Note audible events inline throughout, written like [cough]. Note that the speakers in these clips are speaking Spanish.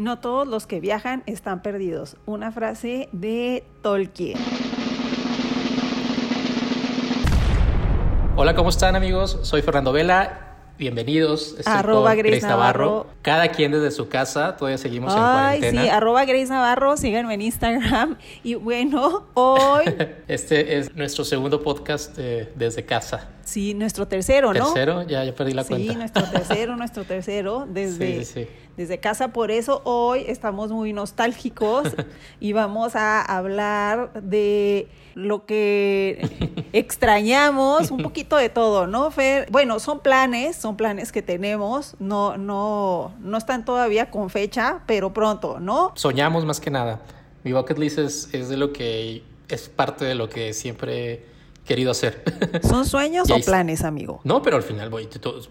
No todos los que viajan están perdidos. Una frase de Tolkien. Hola, ¿cómo están amigos? Soy Fernando Vela bienvenidos. Estoy arroba Grace, Navarro. Cada quien desde su casa, todavía seguimos en Ay, cuarentena. sí, arroba Grace Navarro, síganme en Instagram. Y bueno, hoy... [laughs] este es nuestro segundo podcast desde casa. Sí, nuestro tercero, ¿no? Tercero, ya, ya perdí la cuenta. Sí, nuestro tercero, [laughs] nuestro tercero, desde, desde casa. Por eso hoy estamos muy nostálgicos [laughs] y vamos a hablar de lo que extrañamos, un poquito de todo, ¿no, Fer? Bueno, son planes, son planes que tenemos, no, no, no están todavía con fecha, pero pronto, ¿no? Soñamos más que nada. Mi bucket list es, es de lo que es parte de lo que siempre querido hacer. [laughs] ¿Son sueños o planes, amigo? No, pero al final, voy,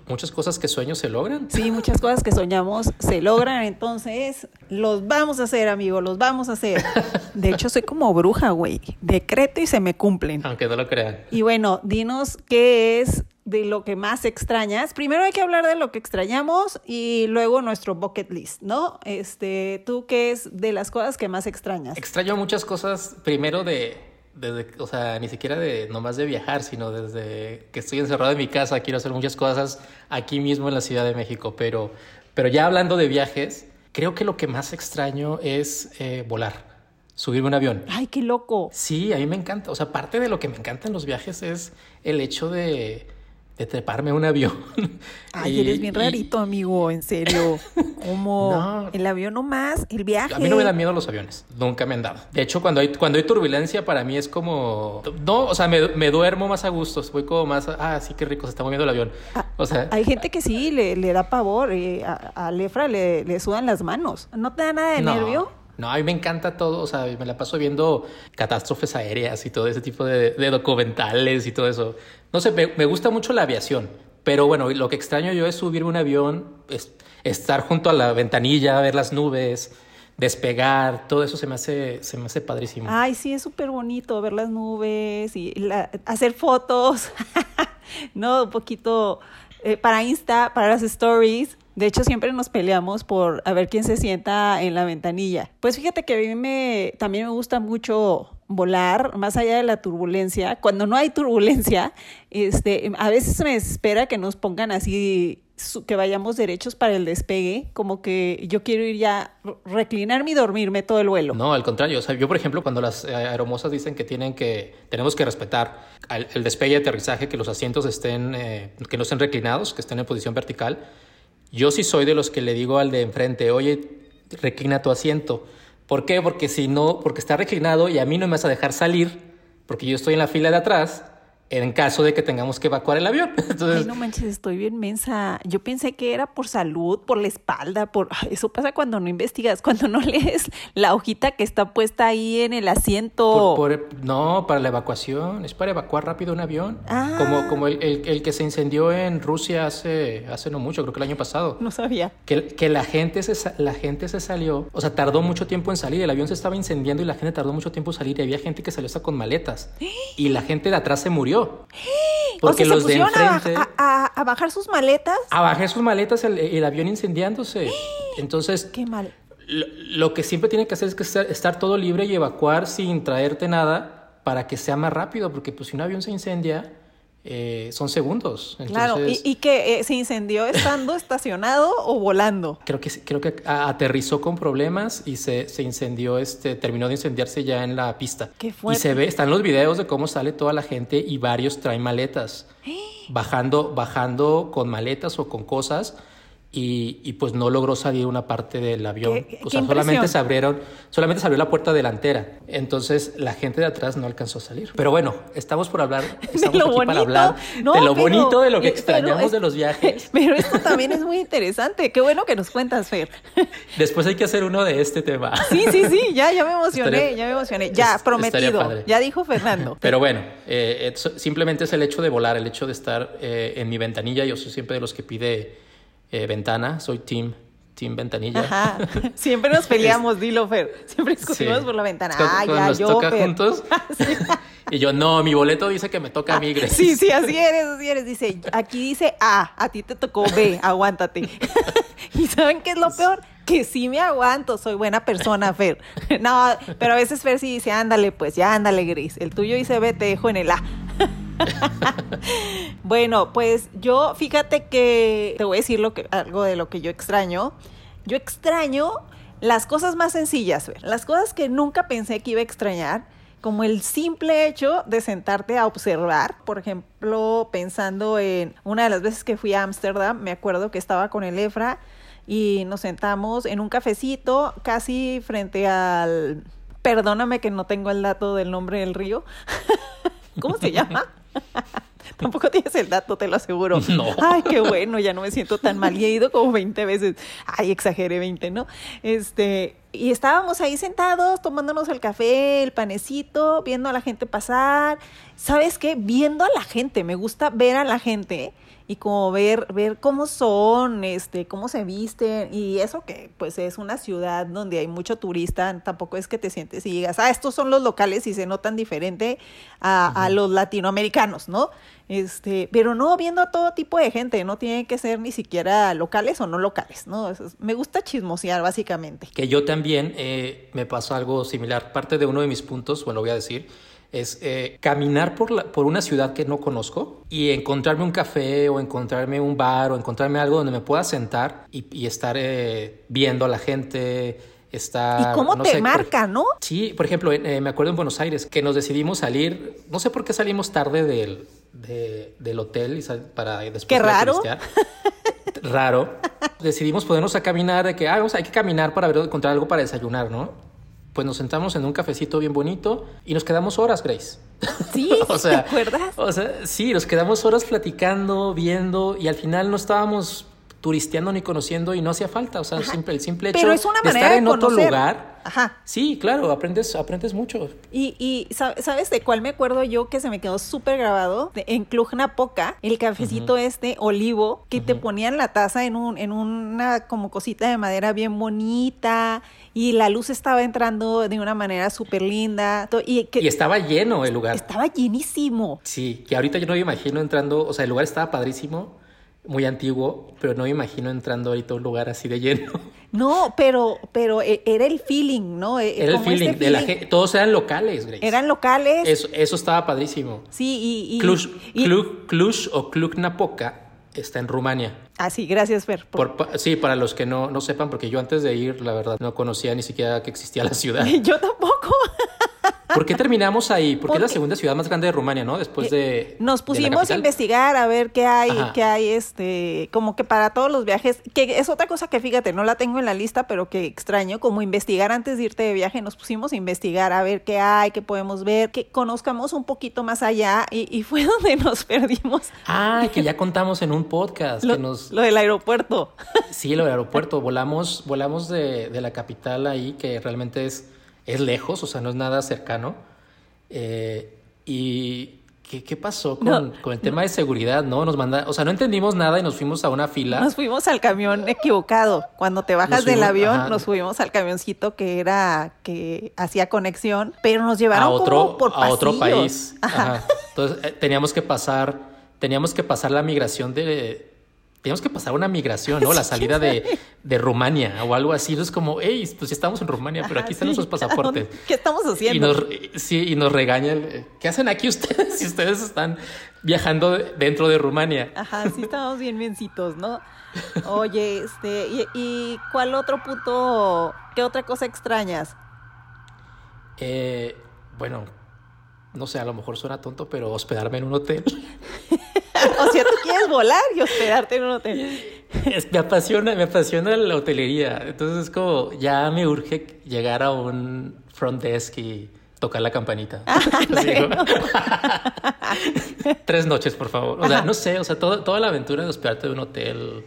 muchas cosas que sueños se logran. Sí, muchas cosas que soñamos se logran, entonces los vamos a hacer, amigo, los vamos a hacer. [laughs] De hecho, soy como bruja, güey. Decreto y se me cumplen. Aunque no lo crean. Y bueno, dinos qué es de lo que más extrañas. Primero hay que hablar de lo que extrañamos y luego nuestro bucket list, ¿no? Este, ¿tú qué es de las cosas que más extrañas? Extraño muchas cosas, primero de desde, o sea, ni siquiera de nomás de viajar, sino desde que estoy encerrado en mi casa, quiero hacer muchas cosas aquí mismo en la Ciudad de México, pero, pero ya hablando de viajes, creo que lo que más extraño es eh, volar, subirme un avión. Ay, qué loco. Sí, a mí me encanta, o sea, parte de lo que me encanta en los viajes es el hecho de de treparme a un avión. [laughs] Ay, eres bien rarito, amigo, en serio. [laughs] Como el avión nomás, el viaje. A mí no me da miedo los aviones, nunca me han dado. De hecho, cuando hay, cuando hay turbulencia, para mí es como. No, o sea, me, duermo más a gusto, voy como más. Ah, sí, qué rico, se está moviendo el avión. Ah, o sea. Hay gente que sí le, da pavor, eh, a, a, Lefra le, le sudan las manos. ¿No te da nada de nervio? No, a mí me encanta todo, o sea, me la paso viendo catástrofes aéreas y todo ese tipo de, documentales y todo eso. No sé, me, gusta mucho la aviación, pero bueno, lo que extraño yo es subirme un avión, es, estar junto a la ventanilla, ver las nubes, despegar, todo eso se me hace, se me hace padrísimo. Ay, sí, es súper bonito ver las nubes y hacer fotos, [laughs] ¿no? Un poquito eh, para Insta, para las stories. De hecho, siempre nos peleamos por a ver quién se sienta en la ventanilla. Pues fíjate que a mí me, también me gusta mucho volar más allá de la turbulencia. Cuando no hay turbulencia, este, a veces me espera que nos pongan así que vayamos derechos para el despegue, como que yo quiero ir ya reclinarme y dormirme todo el vuelo. No, al contrario, yo por ejemplo cuando las eh, aeromosas dicen que tienen que tenemos que respetar el despegue y aterrizaje, que los asientos estén eh, que no estén reclinados, que estén en posición vertical, yo sí soy de los que le digo al de enfrente, oye, reclina tu asiento. ¿Por qué? Porque si no, porque está reclinado y a mí no me vas a dejar salir, porque yo estoy en la fila de atrás en caso de que tengamos que evacuar el avión. [laughs] Entonces, Ay, no manches, estoy bien mensa. Yo pensé que era por salud, por la espalda, por eso pasa cuando no investigas, [laughs] cuando no lees la hojita que está puesta ahí en el asiento. no, para la evacuación, es para evacuar rápido un avión. Ah. Como, como el, el, que se incendió en Rusia hace, hace no mucho, creo que el año pasado. No sabía. Que, que la, gente se, la gente se salió, o sea, tardó mucho tiempo en salir, el avión se estaba incendiando y la gente tardó mucho tiempo en salir y había gente que salió hasta con maletas. [gasps] Y la gente de atrás se murió. [gasps] Porque los de enfrente. A, bajar sus maletas. A bajar sus maletas, el, avión incendiándose. [gasps] Entonces. Qué mal. Lo, que siempre tiene que hacer es que estar, todo libre y evacuar sin traerte nada para que sea más rápido, porque pues si un avión se incendia, eh, son segundos. claro, y, que eh, se incendió estando [laughs] estacionado o volando. Creo que creo que aterrizó con problemas y se, se, incendió, este, terminó de incendiarse ya en la pista. Qué fuerte. Y se ve, están los videos de cómo sale toda la gente y varios traen maletas. [gasps] bajando, bajando con maletas o con cosas y, y, pues no logró salir una parte del avión. o sea, solamente se abrieron, solamente se abrió la puerta delantera. Entonces la gente de atrás no alcanzó a salir. Pero bueno, estamos por hablar, [laughs] estamos de lo bonito, para hablar de lo bonito de lo que extrañamos de los viajes. [laughs] Pero esto también es muy interesante. Qué bueno que nos cuentas, Fer. [laughs] Después hay que hacer uno de este tema. Sí, sí, sí, ya, ya me emocioné, ya me emocioné. Ya, prometido. Ya dijo Fernando. Pero bueno, eh, simplemente es el hecho de volar, el hecho de estar eh, en mi ventanilla. Yo soy siempre de los que pide eh, ventana, soy team, team ventanilla. Ajá. [laughs] Siempre nos peleamos, dilo, Fer. Siempre discutimos por la ventana. ah, ya, nos toca juntos. [laughs] y yo, no, mi boleto dice que me toca a mí, Grace. Sí, sí, así eres, así eres. Dice, aquí dice A, a ti te tocó B, aguántate. [laughs] ¿Y saben qué es lo peor? que sí me aguanto, soy buena persona, Fer. No, pero a veces Fer sí dice, ándale, pues ya ándale, Gris. El tuyo dice, ve, te dejo en el A. [laughs] bueno, pues yo, fíjate que te voy a decir que, algo de lo que yo extraño. Yo extraño las cosas más sencillas, las cosas que nunca pensé que iba a extrañar como el simple hecho de sentarte a observar, por ejemplo, pensando en una de las veces que fui a Ámsterdam, me acuerdo que estaba con el Efra y nos sentamos en un cafecito casi frente al... Perdóname que no tengo el dato del nombre del río. [laughs] ¿Cómo se llama? [laughs] Tampoco tienes el dato, te lo aseguro. [laughs] No. Ay, qué bueno, ya no me siento tan mal. Y he ido como 20 veces. Ay, exageré 20, ¿no? Este, y estábamos ahí sentados, tomándonos el café, el panecito, viendo a la gente pasar. ¿Sabes qué? Viendo a la gente. Me gusta ver a la gente y como ver, ver cómo son, este, cómo se visten, y eso que pues es una ciudad donde hay mucho turista, tampoco es que te sientes y digas, ah, estos son los locales y se notan diferente a, a los latinoamericanos, ¿no? Este, pero no viendo a todo tipo de gente, no tiene que ser ni siquiera locales o no locales, ¿no? me gusta chismosear, básicamente. Que yo también eh, me pasó algo similar. Parte de uno de mis puntos, bueno, lo voy a decir, es eh, caminar por, la, por una ciudad que no conozco y encontrarme un café o encontrarme un bar o encontrarme algo donde me pueda sentar y, y estar eh, viendo a la gente. Estar, ¿Y cómo no te sé, marca, por, no? Sí, por ejemplo, eh, me acuerdo en Buenos Aires que nos decidimos salir, no sé por qué salimos tarde del, de, del hotel y sal, para después Qué raro. raro. [laughs] Decidimos ponernos a caminar, de que ah, vamos, hay que caminar para ver, encontrar algo para desayunar, ¿no? Pues nos sentamos en un cafecito bien bonito y nos quedamos horas, Grace. Sí, [laughs] o sea, ¿te acuerdas? O sea, sí, nos quedamos horas platicando, viendo y al final no estábamos turisteando ni conociendo y no hacía falta, o sea, simple, el simple hecho Pero es una de manera estar en de otro lugar. Ajá. Sí, claro, aprendes, aprendes mucho. Y, y ¿sabes de cuál me acuerdo yo que se me quedó súper grabado? De, en Cluj Napoca, el cafecito uh -huh. este olivo, que uh -huh. te ponían la taza en, un, en una como cosita de madera bien bonita y la luz estaba entrando de una manera súper linda. Y, que, y estaba lleno el lugar. Estaba llenísimo. Sí, que ahorita yo no me imagino entrando, o sea, el lugar estaba padrísimo muy antiguo, pero no me imagino entrando ahorita a un lugar así de lleno. No, pero, pero era el feeling, ¿no? Era el feeling, este de la gente, todos eran locales, Grace. Eran locales. Eso, eso estaba padrísimo. Sí, y... y Cluj, y, Cluj, Cluj o Cluj-Napoca está en Rumania. Ah, sí, gracias, Fer. Por... Por, sí, para los que no, no sepan, porque yo antes de ir, la verdad, no conocía ni siquiera que existía la ciudad. [laughs] yo tampoco. ¿Por qué terminamos ahí? Porque, Porque, es la segunda ciudad más grande de Rumania, ¿no? Después de. Nos pusimos de a investigar a ver qué hay, Ajá. qué hay, este, como que para todos los viajes, que es otra cosa que fíjate, no la tengo en la lista, pero que extraño, como investigar antes de irte de viaje, nos pusimos a investigar a ver qué hay, qué podemos ver, que conozcamos un poquito más allá, y, y fue [laughs] donde nos perdimos. Ah, que ya [laughs] contamos en un podcast. lo, que nos... lo del aeropuerto. Sí, lo del [laughs] aeropuerto. Volamos, volamos de, de la capital ahí, que realmente es, es lejos, o sea, no es nada cercano. Eh, y ¿qué, qué pasó con, no, con, el tema de seguridad? No, nos manda, o sea, no entendimos nada y nos fuimos a una fila. Nos fuimos al camión equivocado. Cuando te bajas fuimos, del avión, ajá. nos subimos al camioncito que era que hacía conexión, pero nos llevaron a otro, como por a otro país. Ajá. Entonces eh, teníamos que pasar, teníamos que pasar la migración de teníamos que pasar una migración, ¿no? La salida de, de Rumania o algo así. Es como, hey, pues ya estamos en Rumania, pero aquí están sí, nuestros pasaportes. [laughs] ¿Qué estamos haciendo? Y nos, sí, y nos regañan. ¿Qué hacen aquí ustedes [laughs] si ustedes están viajando dentro de Rumania? Ajá, sí, estamos bien biencitos, ¿no? Oye, este, y, ¿y cuál otro punto, qué otra cosa extrañas? Eh, bueno, no sé, a lo mejor suena tonto, pero hospedarme en un hotel. [laughs] o sea, tú quieres volar y hospedarte en un hotel. Es, me apasiona, me apasiona la hotelería. Entonces es como, ya me urge llegar a un front desk y tocar la campanita. Ah. [laughs] [laughs] Tres noches, por favor. O sea, Ajá. no sé, o sea, todo, toda la aventura de hospedarte en un hotel.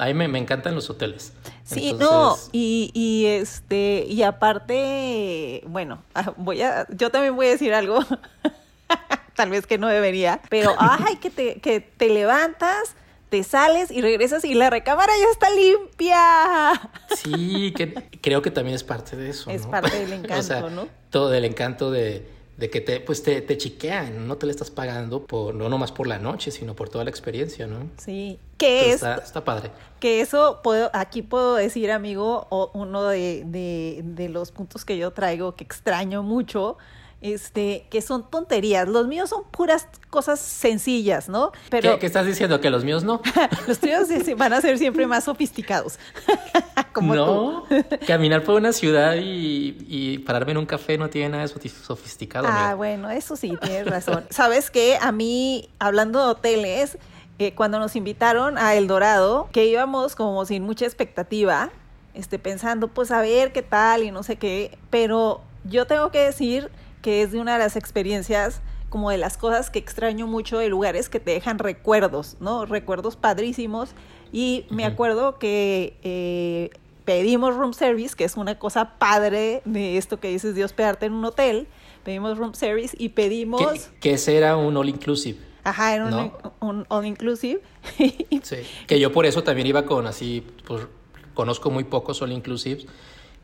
A mí me, me encantan los hoteles. Sí, Entonces... no, y, y este, y aparte, bueno, ah, voy a, yo también voy a decir algo [laughs] tal vez que no debería, pero ay, que te, que te levantas, te sales y regresas y la recámara ya está limpia. Sí, que creo que también es parte de eso. Es ¿no? parte del encanto, [laughs] o sea, ¿no? Todo del encanto de, de que te, pues te, te chiquean, no te le estás pagando por, no nomás por la noche, sino por toda la experiencia, ¿no? Sí, que es... Está, está, padre. Que eso, puedo, aquí puedo decir, amigo, uno de, de, de los puntos que yo traigo que extraño mucho este, que son tonterías. Los míos son puras cosas sencillas, ¿no? Pero... ¿Qué, estás diciendo? ¿Que los míos no? [laughs] los tuyos van a ser siempre más sofisticados. [laughs] Como no, caminar por una ciudad y, y, pararme en un café no tiene nada de sofisticado. Ah, bueno, eso sí, tienes razón. ¿Sabes qué? A mí, hablando de hoteles, eh, cuando nos invitaron a El Dorado, que íbamos como sin mucha expectativa, este, pensando, pues a ver qué tal y no sé qué, pero yo tengo que decir que es de una de las experiencias como de las cosas que extraño mucho de lugares que te dejan recuerdos, ¿no? Recuerdos padrísimos. Y me acuerdo que eh, pedimos room service, que es una cosa padre de esto que dices de hospedarte en un hotel. Pedimos room service y pedimos... Que, ese era un all inclusive. Ajá, era un, all inclusive. [laughs] sí, que yo por eso también iba con así, pues conozco muy pocos all inclusives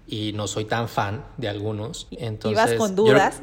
y no soy tan fan de algunos. Entonces, ¿Ibas con dudas?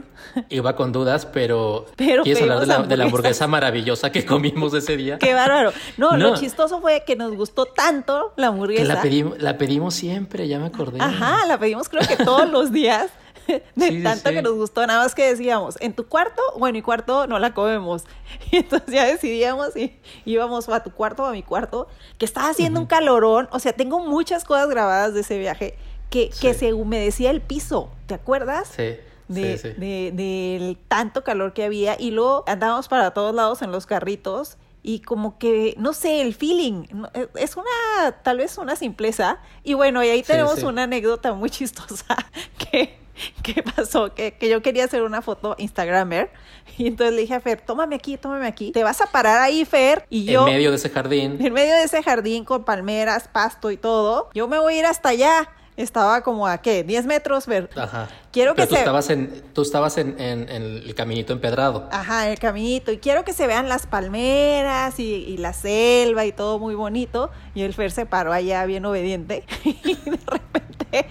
iba con dudas, pero, [laughs] pero ¿quieres hablar de la, hamburguesa maravillosa que comimos ese día? ¡Qué bárbaro! No, lo chistoso fue que nos gustó tanto la hamburguesa. Que la pedimos, la pedimos siempre, ya me acordé. Ajá, la pedimos creo que todos los días. [laughs] De tanto que nos gustó, nada más que decíamos, en tu cuarto o en mi cuarto no la comemos. [laughs] Y entonces ya decidíamos y íbamos a tu cuarto o a mi cuarto, que estaba haciendo un calorón. O sea, tengo muchas cosas grabadas de ese viaje que, se humedecía el piso, ¿te acuerdas? Sí. De, del tanto calor que había y luego andábamos para todos lados en los carritos y como que, no sé, el feeling, e, es una, tal vez una simpleza. Y bueno, y ahí tenemos una anécdota muy chistosa [laughs] que, que pasó, que, que, yo quería hacer una foto Instagramer y entonces le dije a Fer, tómame aquí, tómame aquí, te vas a parar ahí, Fer, y yo... En medio de ese jardín. En medio de ese jardín con palmeras, pasto y todo, yo me voy a ir hasta allá estaba como a qué, 10 metros. Ver. Ajá. Quiero que tú estabas en, tú estabas en, en, el caminito empedrado. Ajá, en el caminito. Y quiero que se vean las palmeras y, y, la selva y todo muy bonito. Y el Fer se paró allá bien obediente. [laughs] y de repente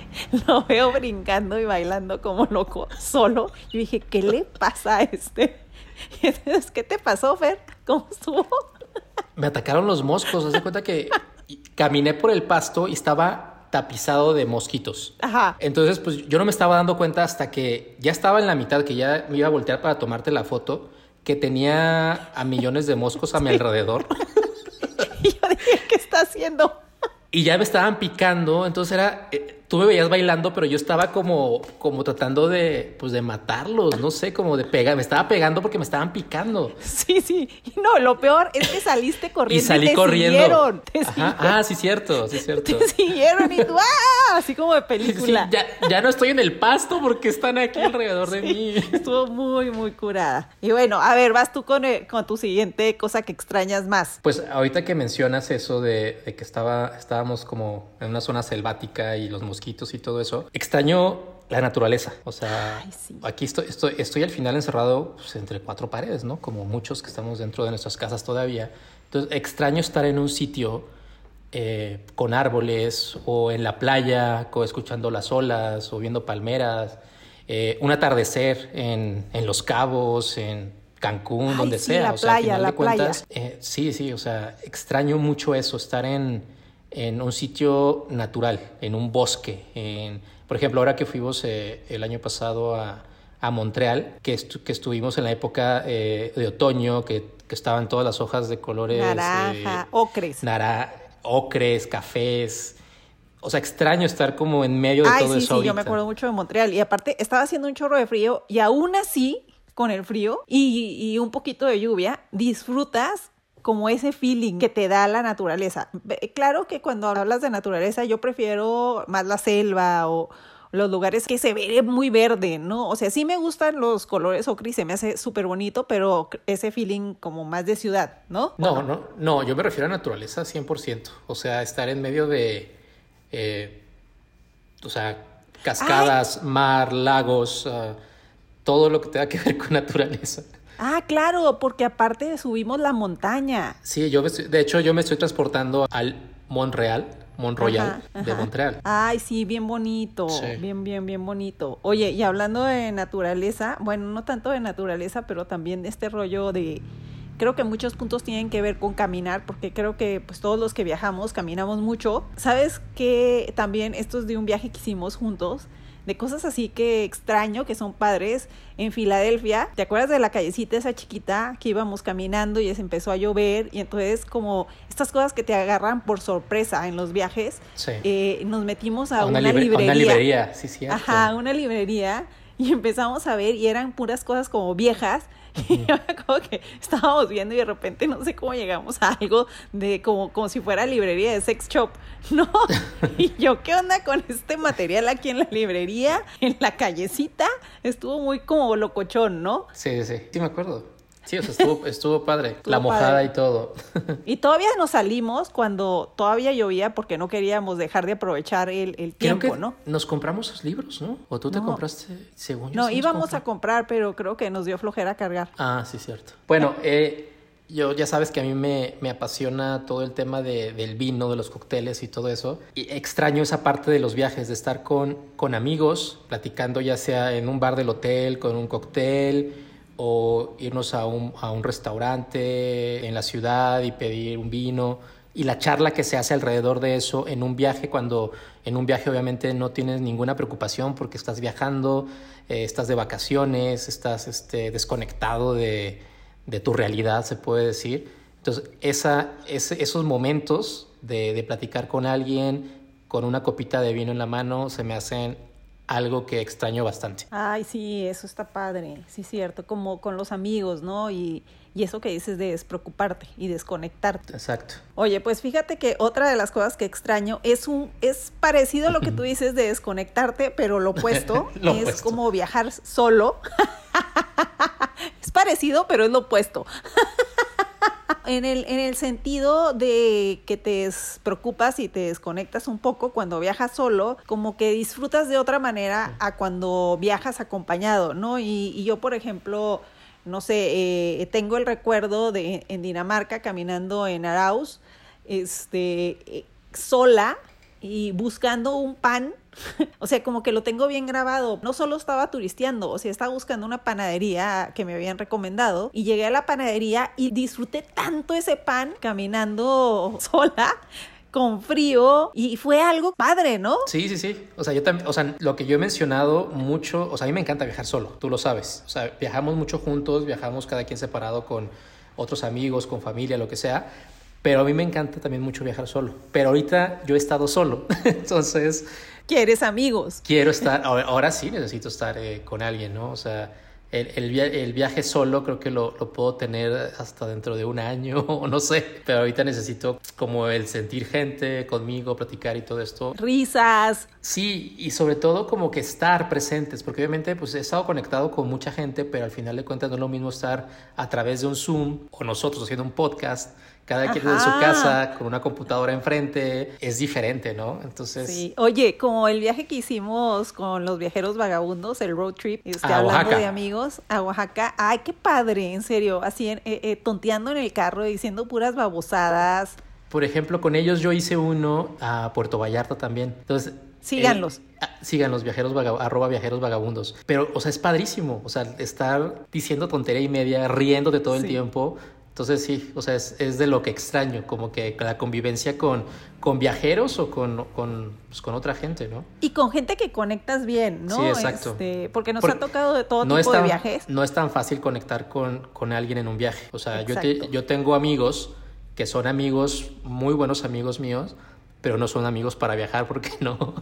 lo veo brincando y bailando como loco, solo. Y dije, ¿qué le pasa a este? [laughs] Y entonces, ¿qué te pasó, Fer? ¿Cómo estuvo? [laughs] Me atacaron los moscos. Haz de cuenta que caminé por el pasto y estaba tapizado de mosquitos. Ajá. Entonces, pues yo no me estaba dando cuenta hasta que ya estaba en la mitad, que ya me iba a voltear para tomarte la foto, que tenía a millones de moscos a mi [laughs] alrededor. y [laughs] yo dije, ¿qué está haciendo? y ya me estaban picando, entonces era, eh, tú me veías bailando, pero yo estaba como, como tratando de, pues de matarlos, no sé, como de pegar, me estaba pegando porque me estaban picando. Sí, sí, no, lo peor es que saliste corriendo. y salí te corriendo. Siguieron, te Ah, sí, cierto, sí, cierto. Te siguieron y tú, ¡ah! Así como de película. ya, ya, no estoy en el pasto porque están aquí [laughs] alrededor de mí. Estuvo muy, muy curada. Y bueno, a ver, vas tú con, eh, con tu siguiente cosa que extrañas más. Pues ahorita que mencionas eso de, de que estaba, estábamos como en una zona selvática y los mosquitos y todo eso, extraño la naturaleza. O sea, aquí estoy, estoy, estoy, al final encerrado pues, entre cuatro paredes, ¿no? Como muchos que estamos dentro de nuestras casas todavía. Entonces, extraño estar en un sitio eh, con árboles o en la playa, o escuchando las olas o viendo palmeras, eh, un atardecer en, en, Los Cabos, en Cancún, donde sea. La playa, la playa. Eh, sí, sí, o sea, extraño mucho eso, estar en en un sitio natural, en un bosque. En, por ejemplo, ahora que fuimos eh, el año pasado a, a Montreal, que, que, estuvimos en la época eh, de otoño, que, que, estaban todas las hojas de colores... Naranja, eh, ocres. Nara, ocres, cafés. O sea, extraño estar como en medio de todo eso. Sí, yo me acuerdo mucho de Montreal. Y aparte, estaba haciendo un chorro de frío y aún así, con el frío y, y un poquito de lluvia, disfrutas como ese feeling que te da la naturaleza. Claro que cuando hablas de naturaleza yo prefiero más la selva o los lugares que se ve muy verde, ¿no? O sea, sí me gustan los colores ocre se me hace súper bonito, pero ese feeling como más de ciudad, ¿no? No, no, no, yo me refiero a naturaleza 100%. O sea, estar en medio de, eh, o sea, cascadas, mar, lagos, ah, todo lo que tenga que ver con [laughs] naturaleza. Ah, claro, porque aparte subimos la montaña. Sí, yo de hecho yo me estoy transportando al Montreal, Mont Royal de Montreal. Ay, sí, bien bonito, bien, bien, bien bonito. Oye, y hablando de naturaleza, bueno, no tanto de naturaleza, pero también de este rollo de creo que muchos puntos tienen que ver con caminar, porque creo que pues todos los que viajamos caminamos mucho. ¿Sabes que también esto es de un viaje que hicimos juntos? De cosas así que extraño, que son padres. En Filadelfia, ¿te acuerdas de la callecita esa chiquita que íbamos caminando y se empezó a llover? Y entonces como estas cosas que te agarran por sorpresa en los viajes, eh, nos metimos a, una, librería. una librería, sí, sí. Ajá, una librería y empezamos a ver y eran puras cosas como viejas [laughs] y como que estábamos viendo y de repente no sé cómo llegamos a algo de como, como si fuera librería de sex shop, [laughs] ¿no? Y yo, ¿qué onda con este material aquí en la librería, en la callecita? Estuvo muy como locochón, ¿no? Sí, sí, sí me acuerdo. Sí, o sea, estuvo, estuvo padre. la mojada y todo. [laughs] Y todavía nos salimos cuando todavía llovía porque no queríamos dejar de aprovechar el, el tiempo, ¿no? Nos compramos esos libros, ¿no? ¿O tú te compraste, según yo? No, íbamos a comprar, pero creo que nos dio flojera cargar. Ah, sí, cierto. Bueno, eh, yo ya sabes que a mí me, me apasiona todo el tema de, del vino, de los cócteles y todo eso. Y extraño esa parte de los viajes, de estar con, con amigos, platicando ya sea en un bar del hotel, con un cóctel o irnos a un, a un restaurante en la ciudad y pedir un vino y la charla que se hace alrededor de eso en un viaje, cuando en un viaje obviamente no tienes ninguna preocupación porque estás viajando, eh, estás de vacaciones, estás este, desconectado de, de, tu realidad, se puede decir. Entonces, esa, esos momentos de, de platicar con alguien, con una copita de vino en la mano, se me hacen algo que extraño bastante. Ay, sí, eso está padre, sí, cierto, como con los amigos, ¿no? Y, y eso que dices de despreocuparte y desconectarte. Exacto. Oye, pues fíjate que otra de las cosas que extraño es un es parecido a lo que tú [laughs] dices de desconectarte, pero lo opuesto [laughs] es como viajar solo. [laughs] es parecido, pero es lo opuesto. En el, en el sentido de que te preocupas y te desconectas un poco cuando viajas solo, como que disfrutas de otra manera a cuando viajas acompañado, ¿no? Y, yo, por ejemplo, no sé, eh, tengo el recuerdo de en Dinamarca caminando en Arauz, este, eh, sola y buscando un pan [laughs] o sea, como que lo tengo bien grabado. No solo estaba turisteando, o sea, estaba buscando una panadería que me habían recomendado y llegué a la panadería y disfruté tanto ese pan caminando [laughs] sola con frío y fue algo padre, ¿no? Sí, sí, sí. O sea, yo también, o sea, lo que yo he mencionado mucho, o sea, a mí me encanta viajar solo, tú lo sabes. O sea, viajamos mucho juntos, viajamos cada quien separado con otros amigos, con familia, lo que sea. Pero a mí me encanta también mucho viajar solo. Pero ahorita yo he estado solo. [laughs] Entonces, quieres amigos. Quiero estar, ahora, sí necesito estar eh, con alguien, ¿no? O sea, el, el, viaje solo creo que lo, lo, puedo tener hasta dentro de un año [laughs] o no sé, pero ahorita necesito como el sentir gente conmigo, platicar y todo esto. Risas. Sí, y sobre todo como que estar presentes, porque obviamente pues he estado conectado con mucha gente, pero al final de cuentas no es lo mismo estar a través de un Zoom o nosotros haciendo un podcast cada quien en su casa con una computadora enfrente, es diferente, ¿no? Entonces... Sí, oye, como el viaje que hicimos con los viajeros vagabundos, el road trip, este, hablando de amigos, a Oaxaca, ay, qué padre, en serio, así eh, eh, tonteando en el carro, diciendo puras babosadas. Por ejemplo, con ellos yo hice uno a Puerto Vallarta también. Entonces, Síganlos. Eh, síganlos, viajeros arroba viajeros vagabundos. Pero, o sea, es padrísimo. O sea, estar diciendo tontería y media, riendo de todo el tiempo. Entonces sí, o sea, es, es, de lo que extraño, como que la convivencia con, con viajeros o con, con, pues, con, otra gente, ¿no? Y con gente que conectas bien, ¿no? Sí, exacto. Este, porque nos ha tocado de todo tipo de viajes. No es tan fácil conectar con, con alguien en un viaje. O sea, yo, yo tengo amigos que son amigos, muy buenos amigos míos, pero no son amigos para viajar porque [laughs] no.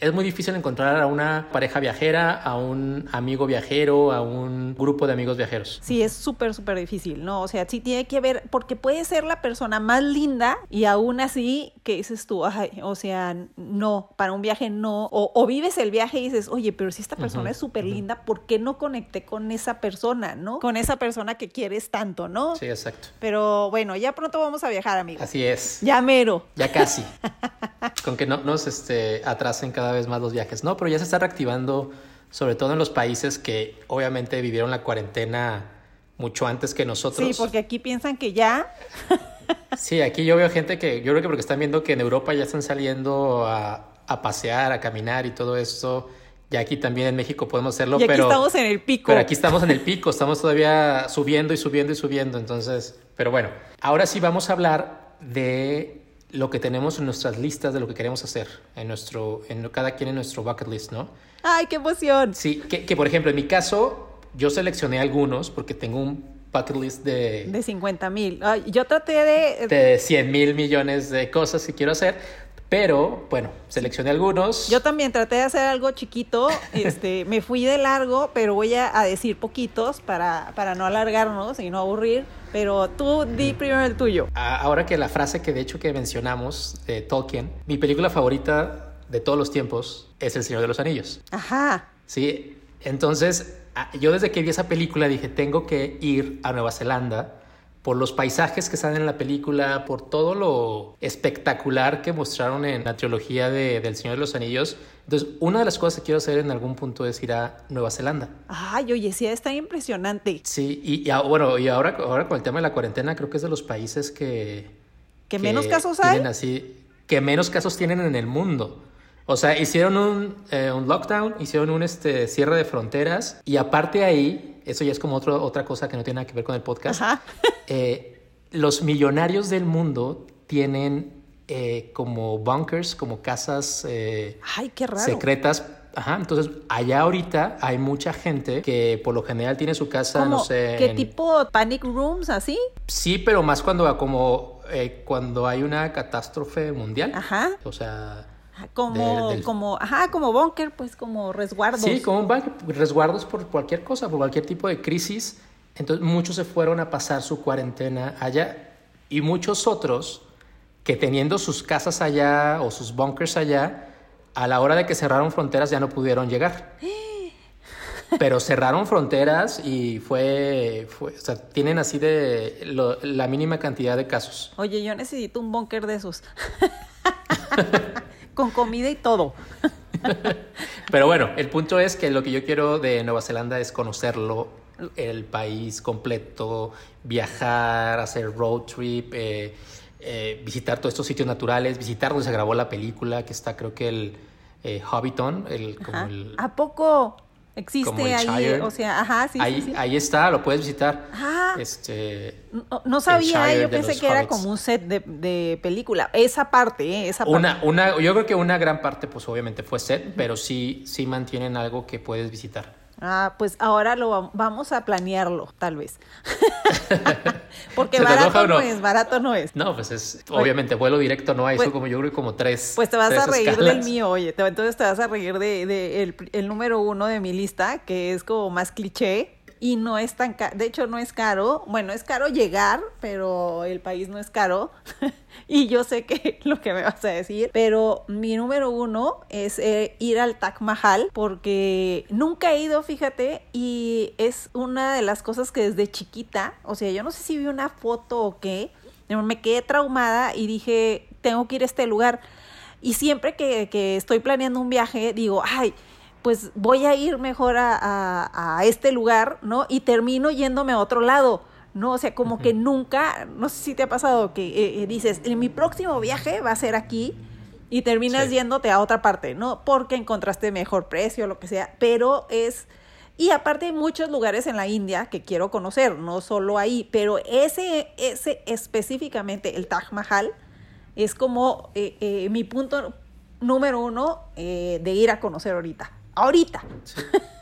Es muy difícil encontrar a una pareja viajera, a un amigo viajero, a un grupo de amigos viajeros. Sí, es súper, súper difícil, ¿no? O sea, sí tiene que ver, porque puede ser la persona más linda y aún así, ¿qué dices tú? o sea, no, para un viaje no. O, vives el viaje y dices, oye, pero si esta persona es súper linda, ¿por qué no conecté con esa persona, no? Con esa persona que quieres tanto, ¿no? Sí, exacto. Pero bueno, ya pronto vamos a viajar, amigos. Así es. Ya mero. Ya casi. [laughs] con que no nos este, atrasen cada vez más los viajes. No, pero ya se está reactivando, sobre todo en los países que obviamente vivieron la cuarentena mucho antes que nosotros. Sí, porque aquí piensan que ya. [laughs] Sí, aquí yo veo gente que, yo creo que porque están viendo que en Europa ya están saliendo a, a pasear, a caminar y todo esto. Y aquí también en México podemos hacerlo, y aquí pero... estamos en el pico. Pero aquí estamos en el pico, estamos todavía subiendo y subiendo y subiendo, entonces... Pero bueno, ahora sí vamos a hablar de lo que tenemos en nuestras listas de lo que queremos hacer, en nuestro, en cada quien en nuestro bucket list, ¿no? ¡Ay, qué emoción! Sí, que, que por ejemplo, en mi caso, yo seleccioné algunos porque tengo un bucket list de... De 50 mil. Yo traté de... De 100 mil millones de cosas que quiero hacer, pero bueno, seleccioné algunos. Yo también traté de hacer algo chiquito, [laughs] este, me fui de largo, pero voy a, a, decir poquitos para, para no alargarnos y no aburrir. Pero tú di primero el tuyo. Ahora que la frase que de hecho que mencionamos de Tolkien, mi película favorita de todos los tiempos es El Señor de los Anillos. Ajá. Sí, entonces yo desde que vi esa película dije, tengo que ir a Nueva Zelanda por los paisajes que están en la película, por todo lo espectacular que mostraron en la trilogía de, del Señor de los Anillos. Entonces, una de las cosas que quiero hacer en algún punto es ir a Nueva Zelanda. Ay, oye, sí, está impresionante. Sí, y, y bueno, y ahora, ahora con el tema de la cuarentena, creo que es de los países que... ¿Que, menos casos hay? Así, que menos casos tienen en el mundo. O sea, hicieron un, eh, un lockdown, hicieron un este, cierre de fronteras y aparte ahí, eso ya es como otro, otra cosa que no tiene nada que ver con el podcast, [laughs] eh, los millonarios del mundo tienen eh, como bunkers, como casas Ay, qué raro. secretas Ajá, entonces allá ahorita hay mucha gente que por lo general tiene su casa, no sé. ¿Qué en... tipo panic rooms así? Sí, pero más cuando como eh, cuando hay una catástrofe mundial. Ajá. O sea. Como, del- del- como, ajá, como bunker, pues como resguardos. Sí, como un banco, resguardos por cualquier cosa, por cualquier tipo de crisis. Entonces muchos se fueron a pasar su cuarentena allá y muchos otros que teniendo sus casas allá o sus bunkers allá, a la hora de que cerraron fronteras ya no pudieron llegar. [gasps] Pero cerraron fronteras y fue, fue o sea, tienen así de lo- la mínima cantidad de casos. Oye, yo necesito un bunker de esos. [laughs] Con comida y todo. [laughs] Pero bueno, el punto es que lo que yo quiero de Nueva Zelanda es conocerlo, el país completo, viajar, hacer road trip, eh, eh, visitar todos estos sitios naturales, visitar donde se grabó la película, que está creo que el eh, Hobbiton, el, como Ajá. el, ¿A poco existe como el ahí? Shire. O sea, ajá, sí, ahí, sí, sí. ahí está, lo puedes visitar. Este, No, no sabía, yo pensé que era como un set de, de película. Esa parte, ¿eh? Esa parte. una, una, yo creo que una gran parte, pues obviamente fue set, pero sí, sí mantienen algo que puedes visitar. Ah, pues ahora lo vam- vamos a planearlo, tal vez. [laughs] Porque ¿Se te antoja barato no? no? es, barato no es. No, pues es, obviamente, vuelo directo no hay, Pues- son como yo creo que como tres. Pues te vas a reír escalas. del mío, oye. te- entonces te vas a reír de, de el, el número uno de mi lista, que es como más cliché y no es tan caro. De hecho, no es caro. Bueno, es caro llegar, pero el país no es caro. [laughs] y yo sé que [laughs] lo que me vas a decir. Pero mi número uno es eh, ir al Taj Mahal, porque nunca he ido, fíjate, y es una de las cosas que desde chiquita, o sea, yo no sé si vi una foto o qué, me quedé traumada y dije, tengo que ir a este lugar. Y siempre que, que estoy planeando un viaje, digo, ay, pues voy a ir mejor a, a- a este lugar, ¿no? Y termino yéndome a otro lado, ¿no? O sea, como que nunca, no sé si te ha pasado que eh, eh, dices, en mi próximo viaje va a ser aquí y terminas Sí. yéndote a otra parte, ¿no? Porque encontraste mejor precio, lo que sea, pero es... Y aparte hay muchos lugares en la India que quiero conocer, no solo ahí, pero ese, ese específicamente, el Taj Mahal, es como eh, eh, mi punto número uno de ir a conocer ahorita. Ahorita. [laughs]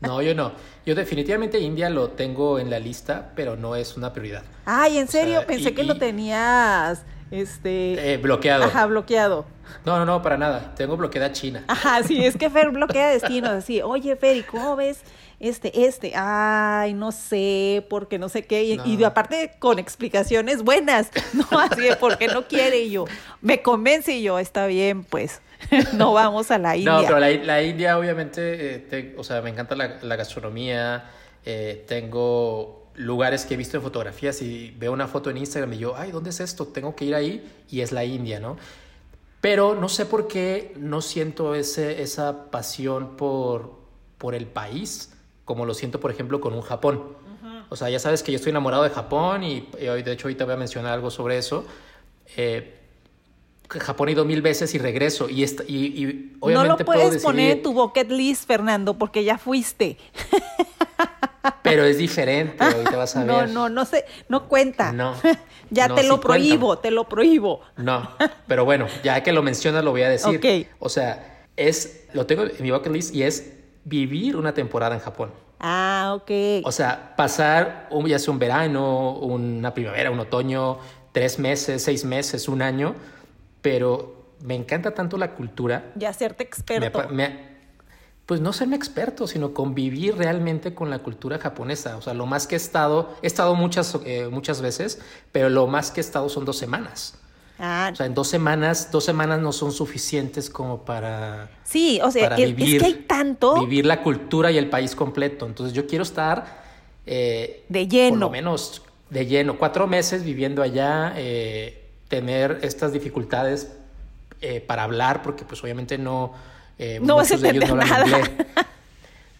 No, yo no. Yo definitivamente India lo tengo en la lista, pero no es una prioridad. Ay, en O sea, serio, pensé y- que lo tenías este Eh, bloqueado. ajá, bloqueado. No, no, no, para nada. Tengo bloqueada China. Ajá, sí, es que Fer bloquea destinos, así, oye Fer, ¿y cómo ves este, este? Ay, no sé, porque no sé qué, y, No. y aparte con explicaciones buenas, [laughs] no así de por qué no quiere, y yo, me convence y yo, está bien, pues, [laughs] no vamos a la India. No, pero la, la India obviamente, eh, te- o sea, me encanta la, la gastronomía, eh, tengo lugares que he visto en fotografías y veo una foto en Instagram y yo, ay, ¿dónde es esto? Tengo que ir ahí y es la India, ¿no? Pero no sé por qué no siento ese, esa pasión por, por el país como lo siento, por ejemplo, con un Japón. O sea, ya sabes que yo estoy enamorado de Japón y, y hoy, de hecho, ahorita voy a mencionar algo sobre eso. Eh, Japón he ido mil veces y regreso. Y, esta, y, y obviamente no lo puedes puedo decidir, poner en tu bucket list, Fernando, porque ya fuiste. [laughs] Pero es diferente, ahorita vas a [laughs] ver. No, no, no sé, no cuenta. No. [laughs] ya no, te lo sí prohíbo, cuenta. te lo prohíbo. No, pero bueno, ya que lo mencionas lo voy a decir. Ok. O sea, es, lo tengo en mi bucket list y es vivir una temporada en Japón. Ah, ok. O sea, pasar un, ya sea un verano, una primavera, un otoño, tres meses, seis meses, un año, pero me encanta tanto la cultura. ya serte experto. Me- me- pues no serme experto, sino convivir realmente con la cultura japonesa. O sea, lo más que he estado, he estado muchas, eh, muchas veces, pero lo más que he estado son dos semanas. ah, O sea, en dos semanas, dos semanas no son suficientes como para, sí, o sea, para es, es vivir, que hay tanto vivir la cultura y el país completo. Entonces yo quiero estar eh, de por lleno. lo menos de lleno, cuatro meses viviendo allá, eh, tener estas dificultades eh, para hablar, porque pues obviamente no, eh, No muchos de ellos no hablan nada. inglés. [laughs]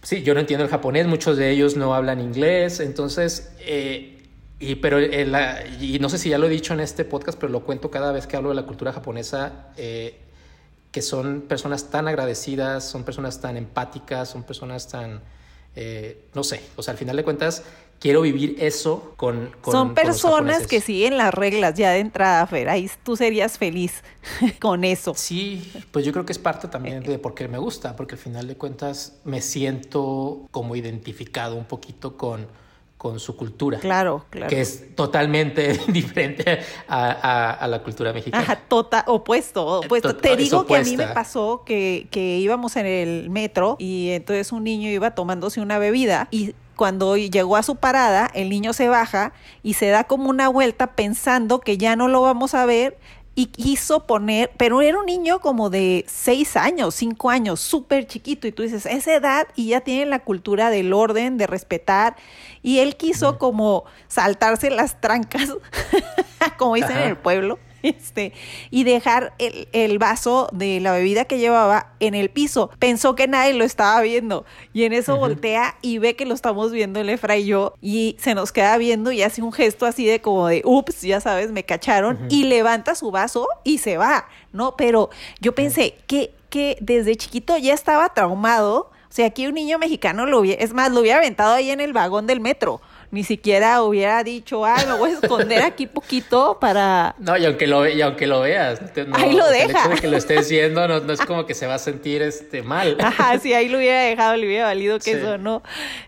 Sí, yo no entiendo el japonés, muchos de ellos no hablan inglés, entonces, eh, y, pero la- y no sé si ya lo he dicho en este podcast, pero lo cuento cada vez que hablo de la cultura japonesa, que son personas tan agradecidas, son personas tan empáticas, son personas tan, no sé, o sea, al final de cuentas, quiero vivir eso con... con Son personas que siguen las reglas ya de entrada, Fer. Ahí tú serías feliz [laughs] con eso. Sí, pues yo creo que es parte también de por qué me gusta, porque al final de cuentas me siento como identificado un poquito con, con su cultura. Claro, claro. Que es totalmente [laughs] diferente a, a- a la cultura mexicana. Ajá, tota, opuesto, opuesto. Tota- Te digo que a mí me pasó que, que íbamos en el metro y entonces un niño iba tomándose una bebida y cuando llegó a su parada, el niño se baja y se da como una vuelta pensando que ya no lo vamos a ver y quiso poner, pero era un niño como de seis años, cinco años, súper chiquito y tú dices, esa edad y ya tiene la cultura del orden, de respetar y él quiso como saltarse las trancas, [laughs] como dicen en el pueblo, [laughs] este, y dejar el, el vaso de la bebida que llevaba en el piso. Pensó que nadie lo estaba viendo. Y en eso voltea y ve que lo estamos viendo el Efra y yo. Y se nos queda viendo y hace un gesto así de como de, ups, ya sabes, me cacharon. Y levanta su vaso y se va, ¿no? Pero yo pensé que, que desde chiquito ya estaba traumado. O sea, aquí un niño mexicano lo hubiera, es más, lo hubiera aventado ahí en el vagón del metro. Ni siquiera hubiera dicho, ay, me voy a esconder aquí poquito para, No, y aunque lo, y aunque lo veas, no Ahí lo deja. El hecho de que lo estés viendo no, no es como que se va a sentir este, mal. Ajá, si ahí lo hubiera dejado, le hubiera valido que Sí. eso no.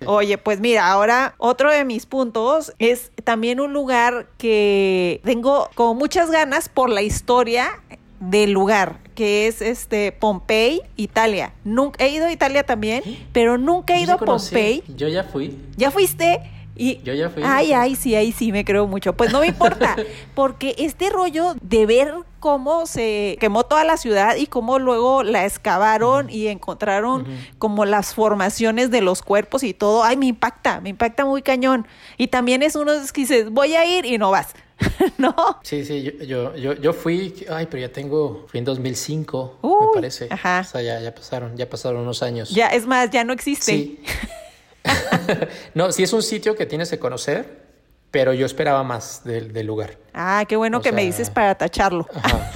Oye, pues mira, ahora otro de mis puntos es también un lugar que tengo como muchas ganas por la historia del lugar, que es este Pompey, Italia. Nunca he ido a Italia también, pero nunca he ido a sí Pompey. Yo ya fui. ¿Ya fuiste? Y, Yo ya fui. Ay, ay, sí, ahí sí me creo mucho. Pues no me importa, [laughs] porque este rollo de ver cómo se quemó toda la ciudad y cómo luego la excavaron y encontraron como las formaciones de los cuerpos y todo, ay, me impacta, me impacta muy cañón. Y también es uno que dices, voy a ir y no vas, [laughs] ¿no? Sí, sí, yo, yo, yo, yo fui, ay, pero ya tengo, fui en 2005, Uy, me parece. ajá. O sea, ya, ya pasaron, ya pasaron unos años. Ya, es más, ya no existe. Sí. [laughs] [laughs] no, sí es un sitio que tienes que conocer, pero yo esperaba más del, del lugar. Ah, qué bueno O que me sea- dices para tacharlo. Ajá.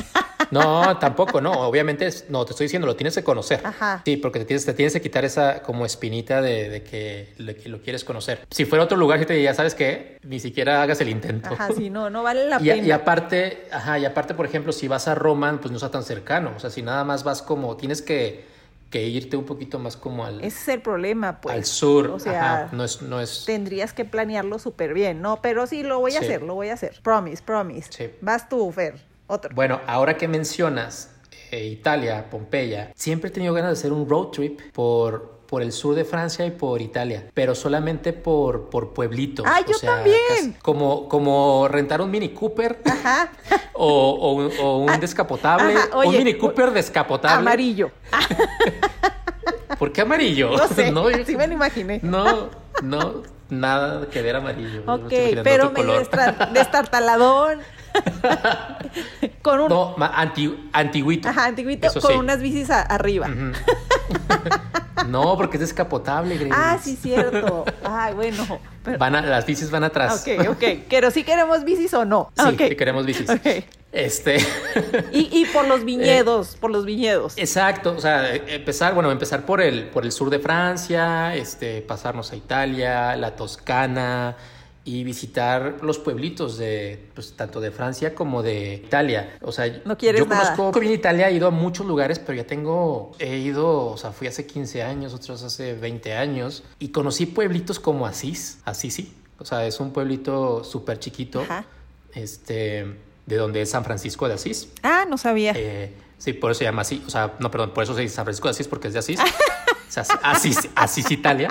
No, tampoco, no. Obviamente, no, te estoy diciendo, lo tienes que conocer. Ajá. Sí, porque te tienes, te tienes que quitar esa como espinita de, de que, que lo quieres conocer. Si fuera otro lugar, si te diría, ¿sabes qué? Ni siquiera hagas el intento. Ajá, sí, no, no vale la [laughs] Y, pena. y aparte, ajá, y aparte, por ejemplo, si vas a Roma, pues no está tan cercano. O sea, si nada más vas como, tienes que, que irte un poquito más como al, Ese es el problema, pues. al sur. O sea, ajá, no es, no es. tendrías que planearlo súper bien, ¿no? Pero sí, lo voy a Sí. hacer, lo voy a hacer. Promise, promise. Sí. Vas tú, Fer. Otro. Bueno, ahora que mencionas eh, Italia, Pompeya, siempre he tenido ganas de hacer un road trip por, por el sur de Francia y por Italia, pero solamente por, por pueblitos. ¡Ah, yo también! casi- Como, como rentar un Mini Cooper Ajá. [laughs] o, o un, o un descapotable. ajá, un Mini Cooper descapotable. Amarillo. [laughs] ¿Por qué amarillo? No sé, [laughs] no, yo- me lo imaginé. no, no, nada que ver amarillo. Ok, imaginando pero medio destartaladón. [laughs] con un. No, anti- antiguito. Ajá, antiguito, Eso con sí. unas bicis a- arriba. [laughs] No, porque es descapotable, Grace. Ah, sí, cierto. Ay, bueno. pero- Van a, las bicis van atrás. Ok, ok. Pero si queremos bicis o no. Sí, sí queremos bicis. Ok. Este. Y, y por los [laughs] viñedos, por los viñedos. Exacto, o sea, empezar, bueno, empezar por el, por el sur de Francia, este, pasarnos a Italia, la Toscana y visitar los pueblitos de, pues, tanto de Francia como de Italia. O sea, No quieres yo nada. conozco bien Italia, he ido a muchos lugares, pero ya tengo, he ido, o sea, fui hace 15 años, otros hace 20 años, y conocí pueblitos como Asís, Asís sí, o sea, es un pueblito súper chiquito, Ajá. este, de donde es San Francisco de Asís. Ah, no sabía. Eh, sí, por eso se llama así. O sea, no, perdón, por eso se dice San Francisco de Asís, porque es de Asís. [laughs] O sea, Asís, Asís, Italia.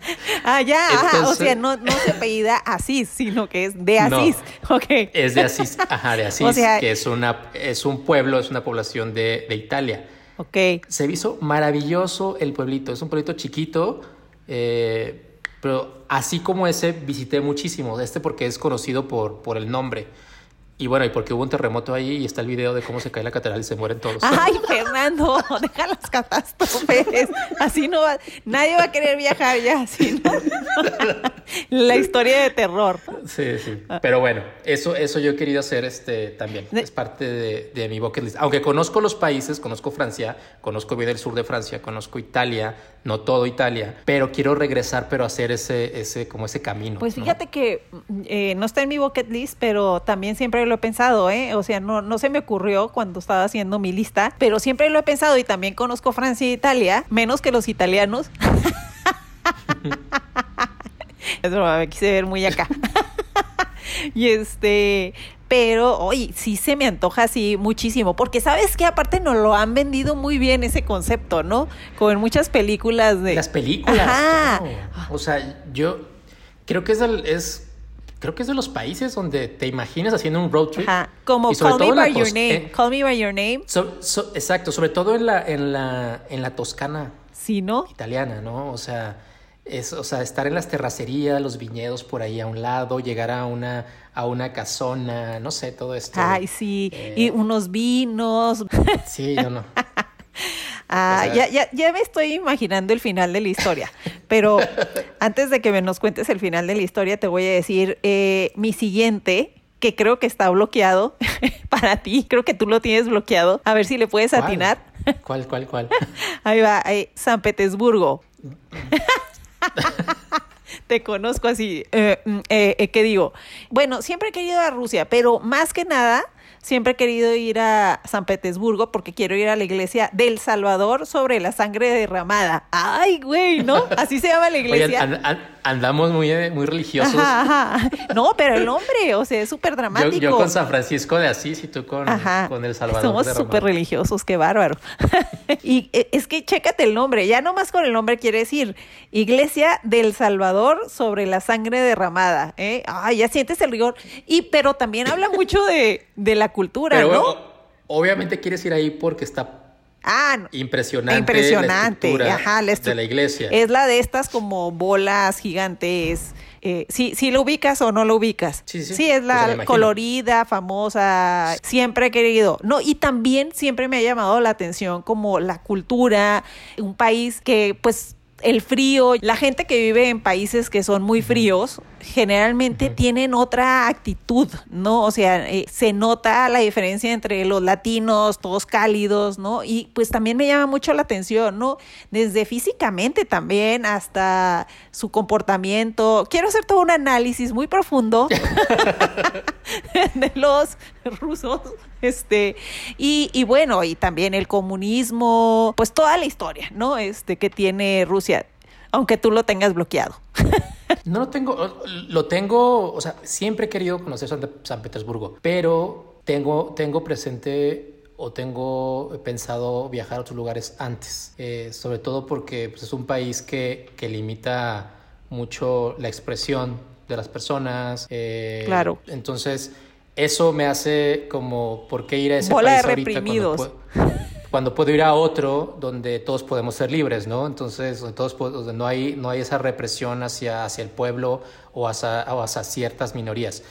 [laughs] ah, ya. ajá, o sea, no, no se apellida Asís, sino que es de No. Asís. Ok. Es de Asís, ajá, de [laughs] Asís, O sea- que es, una, es un pueblo, es una población de, de Italia. Ok. Se hizo maravilloso el pueblito. Es un pueblito chiquito, eh, pero así como ese, visité muchísimo. Este porque es conocido por, por el nombre. Y bueno, y porque hubo un terremoto ahí y está el video de cómo se cae la catedral y se mueren todos. [laughs] Ay, [laughs] Fernando, deja las catástrofes. Así no va, nadie va a querer viajar ya, así, ¿no? [laughs] La historia de terror. Sí, sí. Pero bueno, eso, eso yo he querido hacer este, también. Es parte de, de mi bucket list. Aunque conozco los países, conozco Francia, conozco bien el sur de Francia, conozco Italia, no todo Italia, pero quiero regresar, pero hacer ese, ese, como ese camino. Pues ¿no? fíjate que eh, no está en mi bucket list, pero también siempre lo he pensado, ¿eh? O sea, no, no se me ocurrió cuando estaba haciendo mi lista, pero siempre lo he pensado y también conozco Francia e Italia, menos que los italianos. [laughs] Es broma, me quise ver muy acá. [laughs] y este, pero oye, sí se me antoja así muchísimo, porque sabes que aparte nos lo han vendido muy bien ese concepto, ¿no? Como en muchas películas de... Las películas. Ajá. claro. O sea, yo creo que es, del- es creo que es de los países donde te imaginas haciendo un road trip. Ajá, como sobre Call Me by Your Name. eh, Call Me by Your Name. so- so- exacto, sobre todo en la, en la, en la Toscana Sí, ¿no? italiana, ¿no? O sea, es, o sea, estar en las terracerías, los viñedos por ahí a un lado, llegar a una, a una casona, no sé, todo esto. Ay, sí. Eh. Y unos vinos. Sí, yo no. [laughs] [laughs] Ah, O sea- ya, ya, ya me estoy imaginando el final de la historia. Pero [laughs] antes de que me nos cuentes el final de la historia, te voy a decir eh, mi siguiente, que creo que está bloqueado [laughs] para ti. Creo que tú lo tienes bloqueado. A ver si le puedes ¿Cuál? atinar. ¿Cuál, cuál, cuál? Ahí va, ahí, San Petersburgo. Te conozco así. Eh, mm, eh, eh, ¿Qué digo? Bueno, siempre he querido a Rusia, pero más que nada, siempre he querido ir a San Petersburgo porque quiero ir a la iglesia del Salvador sobre la sangre derramada. Ay, güey, ¿no? Así se llama la Oye, iglesia. an- an- andamos muy, eh, muy religiosos. Ajá, ajá. No, pero el nombre, o sea, es súper dramático. yo con San Francisco de Asís y tú con, Ajá. con El Salvador. Somos súper religiosos, qué bárbaro. [laughs] y eh, es que chécate el nombre, ya nomás con el nombre quiere decir Iglesia del Salvador sobre la sangre derramada. ¿eh? Ay, ya sientes el rigor. Y pero también habla mucho de, de la cultura, Pero ¿no? obviamente quieres ir ahí porque está ah, impresionante. Impresionante, la ajá, la de la iglesia. Es la de estas como bolas gigantes. Eh, sí, sí lo ubicas o no lo ubicas. Sí, sí. es Pues la colorida, famosa. Siempre he querido. No, y también siempre me ha llamado la atención como la cultura, un país que pues el frío, la gente que vive en países que son muy fríos, generalmente tienen otra actitud, ¿no? O sea, eh, se nota la diferencia entre los latinos, todos cálidos, ¿no? Y pues también me llama mucho la atención, ¿no? Desde físicamente también hasta su comportamiento. Quiero hacer todo un análisis muy profundo [laughs] de los rusos, este, y, y bueno, y también el comunismo, pues toda la historia, ¿no? Este, que tiene Rusia, aunque tú lo tengas bloqueado. [laughs] [laughs] No lo tengo, lo tengo, o sea, siempre he querido conocer San, San Petersburgo, pero tengo, tengo presente o tengo pensado viajar a otros lugares antes, eh, sobre todo porque pues, es un país que, que limita mucho la expresión de las personas. eh, Claro. Entonces, eso me hace como, ¿por qué ir a ese Bola de país ahorita cuando reprimidos. [laughs] cuando puedo ir a otro donde todos podemos ser libres, ¿no? Entonces, donde, todos, donde no, hay, no hay esa represión hacia, hacia el pueblo o hacia, o hacia ciertas minorías.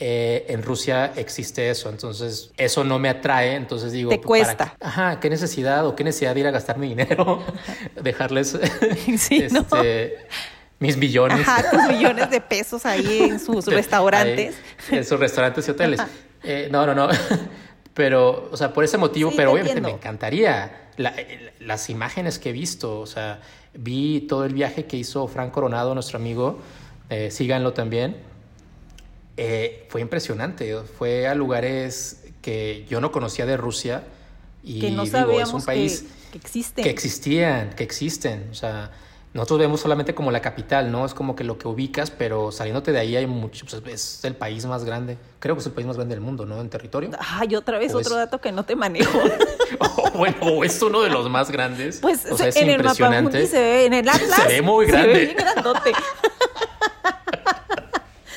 eh, en Rusia existe eso, entonces eso no me atrae, entonces digo... Te cuesta. Qué? Ajá, ¿qué necesidad o qué necesidad de ir a gastar mi dinero? [laughs] Dejarles sí, este, mis millones. Ajá, tus millones de pesos ahí en sus [laughs] restaurantes. Ahí, en sus restaurantes y hoteles. Eh, no, no, no. Pero, o sea, por ese motivo, Sí, pero te obviamente entiendo. me encantaría. La- las imágenes que he visto, o sea, vi todo el viaje que hizo Frank Coronado, nuestro amigo, eh, síganlo también. Eh, fue impresionante, fue a lugares que yo no conocía de Rusia y que no digo, sabíamos es un país que, que existen. que existían, que existen. O sea, nosotros vemos solamente como la capital, ¿no? Es como que lo que ubicas, pero saliéndote de ahí hay mucho. pues, es el país más grande. Creo que es el país más grande del mundo, ¿no? En territorio. Ay, otra vez O es- otro dato que no te manejo. [laughs] O, bueno, o es uno de los más grandes. Pues o sea, es en el impresionante. Mapamundi se ve, en el Atlas Se ve muy Se grande. ve bien grandote. [laughs]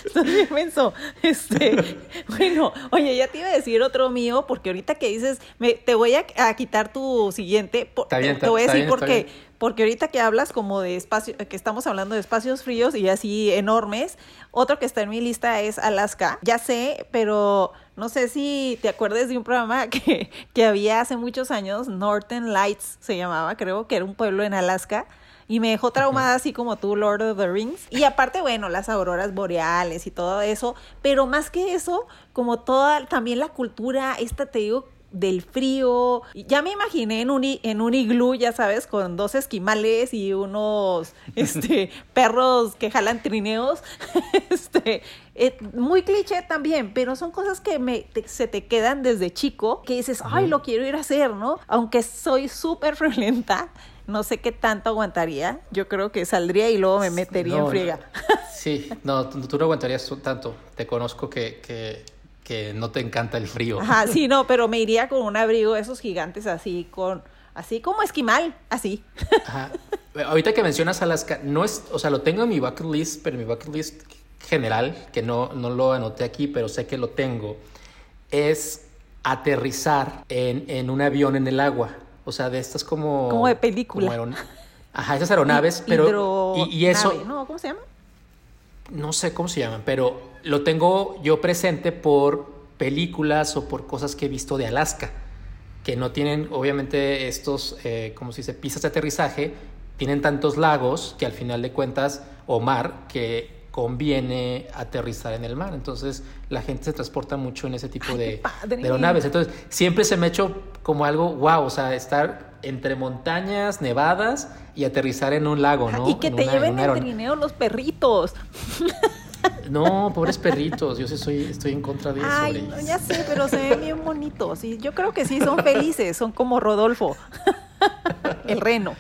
Estás bien menso. Este, bueno, oye, ya te iba a decir otro mío, porque ahorita que dices, me, te voy a, a quitar tu siguiente. por- Está bien, te, voy a decir bien, porque. Porque ahorita que hablas como de espacio, que estamos hablando de espacios fríos y así enormes, otro que está en mi lista es Alaska. Ya sé, pero no sé si te acuerdas de un programa [laughs] que, que había hace muchos años, Northern Lights se llamaba, creo que era un pueblo en Alaska. Y me dejó traumada así como tú, Lord of the Rings. Y aparte, bueno, las auroras boreales y todo eso. Pero más que eso, como toda, también la cultura, esta te digo, del frío. Ya me imaginé en un, en un iglú, ya sabes, con dos esquimales y unos [laughs] este, perros que jalan trineos. [laughs] este, eh, muy cliché también, pero son cosas que me, te- se te quedan desde chico, que dices, ay, lo quiero ir a hacer, ¿no? Aunque soy súper friolenta, no sé qué tanto aguantaría. Yo creo que saldría y luego me metería No, en friega. Sí, no, tú, no aguantarías tanto. Te conozco que, que, que no te encanta el frío. Ajá, sí, no, pero me iría con un abrigo de esos gigantes así, con, así como esquimal, así. Ajá. Ahorita que mencionas Alaska, no es, o sea, lo tengo en mi bucket list, pero en mi bucket list general, que no, no lo anoté aquí, pero sé que lo tengo, es aterrizar en, en un avión en el agua. O sea, de estas como... Como de película. como Ajá, esas aeronaves, pero... Y, y eso... ¿no? ¿Cómo se llama? no sé cómo se llaman, pero lo tengo yo presente por películas o por cosas que he visto de Alaska, que no tienen obviamente estos, eh, como se dice, pistas de aterrizaje, tienen tantos lagos que al final de cuentas, o mar, que conviene aterrizar en el mar. Entonces la gente se transporta mucho en ese tipo Ay, de, de aeronaves. Entonces siempre se me ha hecho como algo, wow, o sea, estar entre montañas, nevadas y aterrizar en un lago, ¿no? Y que En te una- en lleven en aeron- trineo los perritos. [laughs] no, pobres perritos, yo sí soy, estoy en contra de eso. Ay, no, ya sé, pero se ven bien bonitos. Y yo creo que sí, son felices, son como Rodolfo, [laughs] el reno.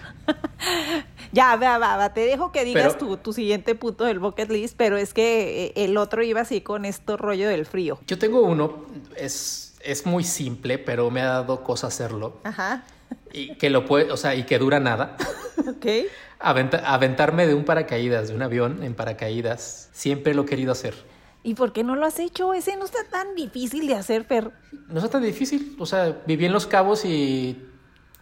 Ya, va, va, va, te dejo que digas Pero- tu, tu siguiente punto del bucket list, pero es que eh, el otro iba así con esto rollo del frío. Yo tengo uno, es, es muy simple, pero me ha dado cosa hacerlo. Ajá, Y que lo puede, o sea, y que dura nada. [laughs] ok. Aventa- aventarme de un paracaídas, de un avión en paracaídas. Siempre lo he querido hacer. ¿Y por qué no lo has hecho? Ese no está tan difícil de hacer, Fer. No es tan difícil. O sea, viví en Los Cabos y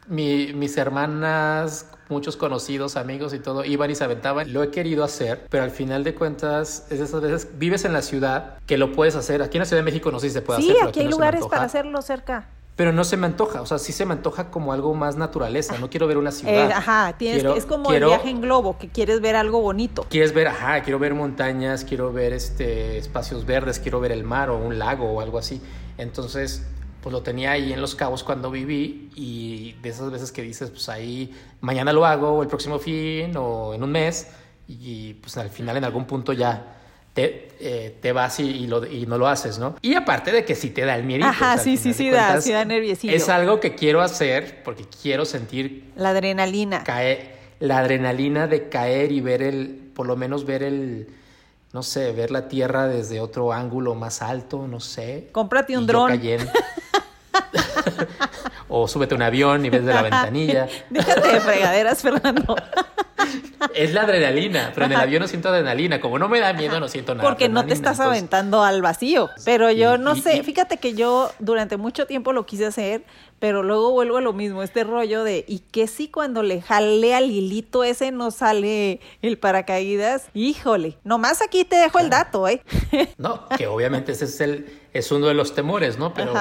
mi- mis hermanas, muchos conocidos, amigos y todo, iban y se aventaban. Lo he querido hacer, pero al final de cuentas, es esas veces, vives en la ciudad que lo puedes hacer. Aquí en la Ciudad de México no sé si se puede Sí, hacer. pero aquí hay no lugares para hacerlo cerca. Pero no se me antoja, o sea, sí se me antoja como algo más naturaleza. No quiero ver una Eh, ciudad. ajá, tienes Quiero- es como quiero- el viaje en globo, que quieres ver algo bonito. Quieres ver, ajá, quiero ver montañas, quiero ver este espacios verdes, quiero ver el mar o un lago o algo así. Entonces, pues lo tenía ahí en Los Cabos cuando viví y de esas veces que dices, pues ahí mañana lo hago o el próximo fin o en un mes y pues al final en algún punto ya te, eh, te vas y, y lo- y no lo haces, ¿no? Y aparte de que sí te da el miedo. Ajá, sí, sí, sí da, sí da nerviosillo. Es algo que quiero hacer porque quiero sentir La adrenalina. caer, la adrenalina de caer y ver el, por lo menos ver el, no sé, ver la tierra desde otro ángulo más alto, no sé. Cómprate un Y yo dron. cayendo. [laughs] [laughs] o súbete a un avión y ves de la [laughs] ventanilla. Déjate de fregaderas, Fernando. es la adrenalina, pero en el avión no siento adrenalina. Como no me da miedo, no siento nada. Porque no te estás aventando al vacío. Pero yo no sé, fíjate que yo durante mucho tiempo lo quise hacer, pero luego vuelvo a lo mismo, este rollo de, ¿y qué si cuando le jale al hilito ese no sale el paracaídas? Híjole, nomás aquí te dejo el dato, ¿eh? No, que obviamente ese es, el, es uno de los temores, ¿no? Pero...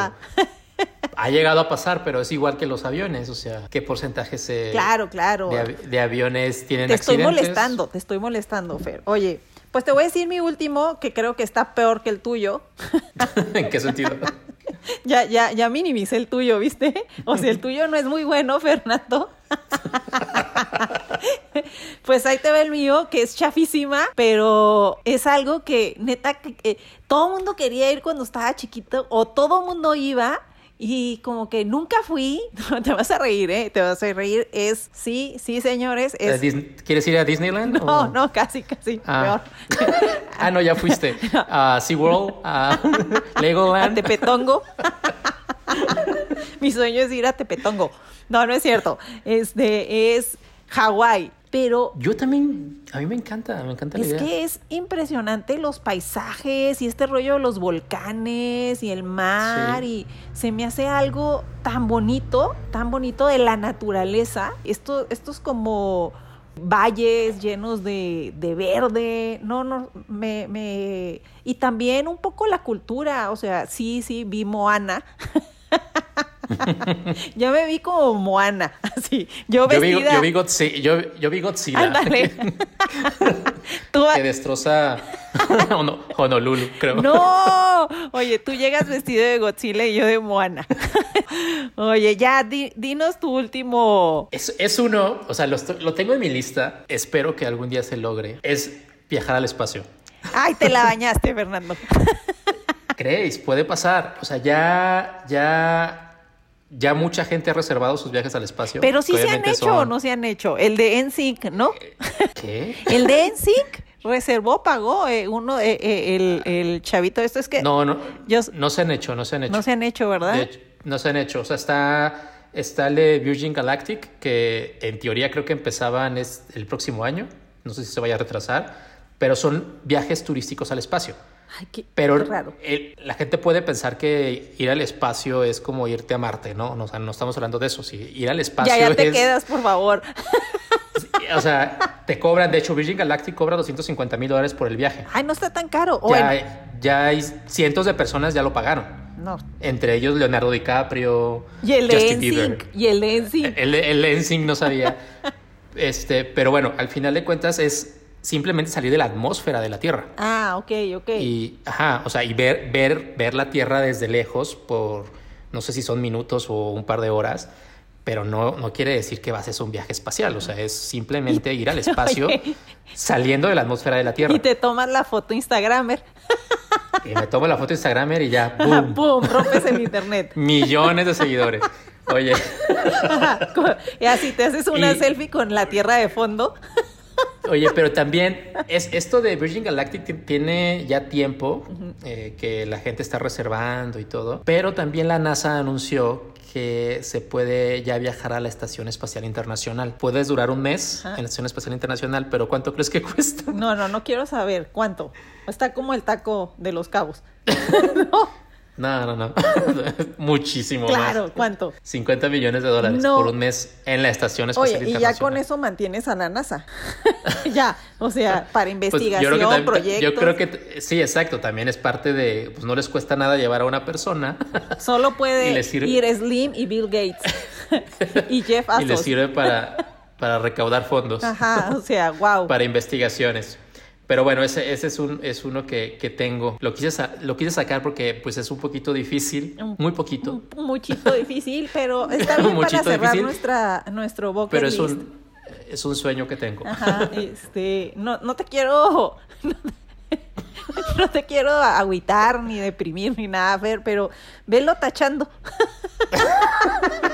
ha llegado a pasar, pero es igual que los aviones, o sea, ¿qué porcentaje se claro, claro. De, aviones tienen te accidentes? Te estoy molestando, te estoy molestando, Fer. Oye, pues te voy a decir mi último, que creo que está peor que el tuyo. [laughs] ¿En qué sentido? [laughs] ya, ya, ya minimicé el tuyo, ¿viste? O sea, el tuyo no es muy bueno, Fernando. [laughs] pues ahí te ve el mío, que es chafísima, pero es algo que neta que, todo mundo quería ir cuando estaba chiquito o todo mundo iba y como que nunca fui, [laughs] te vas a reír, ¿eh? Te vas a reír. Es, sí, sí, señores. Es... ¿Quieres ir a Disneyland? No, no, casi, casi. Ah. Peor. [laughs] ah, no, ya fuiste. [laughs] A SeaWorld, a Legoland. A Tepetongo. Mi sueño es ir a Tepetongo. No, no es cierto. Este es Hawái pero... Yo también, a mí me encanta, me encanta la es que es impresionante los paisajes y este rollo de los volcanes y el mar y se me hace algo tan bonito, tan bonito de la naturaleza. Esto, estos como valles llenos de, de, verde, no, no, me, me... Y también un poco la cultura, o sea, sí, sí, vi Moana. [laughs] [laughs] yo me vi como Moana, [laughs] así. Yo, vi, yo vi, Godzilla. Yo, yo vi Godzilla. [laughs] que destroza Honolulu, creo. No, oye, tú llegas vestido de Godzilla y yo de Moana. oye, ya, dinos tu último. Es, es uno, o sea, lo, lo tengo en mi lista. Espero que algún día se logre. Es viajar al espacio. Ay, te la bañaste, Fernando. ¿Creéis? Puede pasar. O sea, ya, ya ya mucha gente ha reservado sus viajes al espacio. Pero sí se han hecho o no se han hecho. El de NSYNC, ¿no? ¿Qué? [laughs] El de NSYNC reservó, pagó eh, uno, eh, eh, el, el, chavito. Esto es que. No, no. no se han hecho, no se han hecho. No se han hecho, ¿verdad? no se han hecho. O sea, está. Está el de Virgin Galactic, que en teoría creo que empezaban el próximo año. No sé si se vaya a retrasar. Pero son viajes turísticos al espacio. Pero la gente puede pensar que ir al espacio es como irte a Marte, ¿no? O sea, no estamos hablando de eso. Si ir al espacio. Ya, ya te quedas, por favor. O sea, te cobran, de hecho, Virgin Galactic cobra 250 mil dólares por el viaje. Ay, no está tan caro. Ya, hay, cientos de personas ya lo pagaron. No. Entre ellos Leonardo DiCaprio, y el Justin Bieber. Y el Ensing. El, el, el no sabía. [laughs] este, pero bueno, al final de cuentas es simplemente salir de la atmósfera de la Tierra. Ah, ok, ok. Y, ajá, o sea, y ver, ver, ver la Tierra desde lejos por, no sé si son minutos o un par de horas, pero no, no quiere decir que vas a hacer un viaje espacial, o sea, es simplemente ir al [laughs] espacio saliendo de la atmósfera de la Tierra. Y te tomas la foto Instagramer. Y me tomo la foto Instagramer y ya, [laughs] ¡pum! ¡Pum! Rompes el internet. [laughs] Millones de seguidores. Oye. Y así te haces una selfie con la Tierra de fondo. Oye, pero también es esto de Virgin Galactic tiene ya tiempo eh, que la gente está reservando y todo, pero también la NASA anunció que se puede ya viajar a la Estación Espacial Internacional. Puedes durar un mes en la Estación Espacial Internacional, pero ¿cuánto crees que [laughs] cuesta? No, no, no quiero saber cuánto. Está como el taco de los cabos. [laughs] [laughs] no. No, no, no. [laughs] Muchísimo claro, ¿cuánto? 50 millones de dólares por un mes en la Estación Espacial Oye, y ya con eso mantienes a la NASA. [laughs] ya, o sea, para investigación, pues yo proyectos. Yo creo que sí, exacto. También es parte de, pues no les cuesta nada llevar a una persona. [laughs] Solo puede ir Slim y Bill Gates y Jeff Bezos. Y les sirve para, para recaudar fondos. Ajá, o sea, wow. Para investigaciones. Pero bueno, ese, ese es, un, es uno que, que tengo. Lo quise, lo quise sacar porque pues es un poquito difícil, muy poquito. Un, muchito difícil, pero [laughs] está bien para cerrar nuestra, nuestro bucket Pero es un, es un sueño que tengo. Ajá, este, no, no te quiero... [laughs] No te quiero agüitar, ni deprimir, ni nada, Fer, pero velo tachando. [laughs]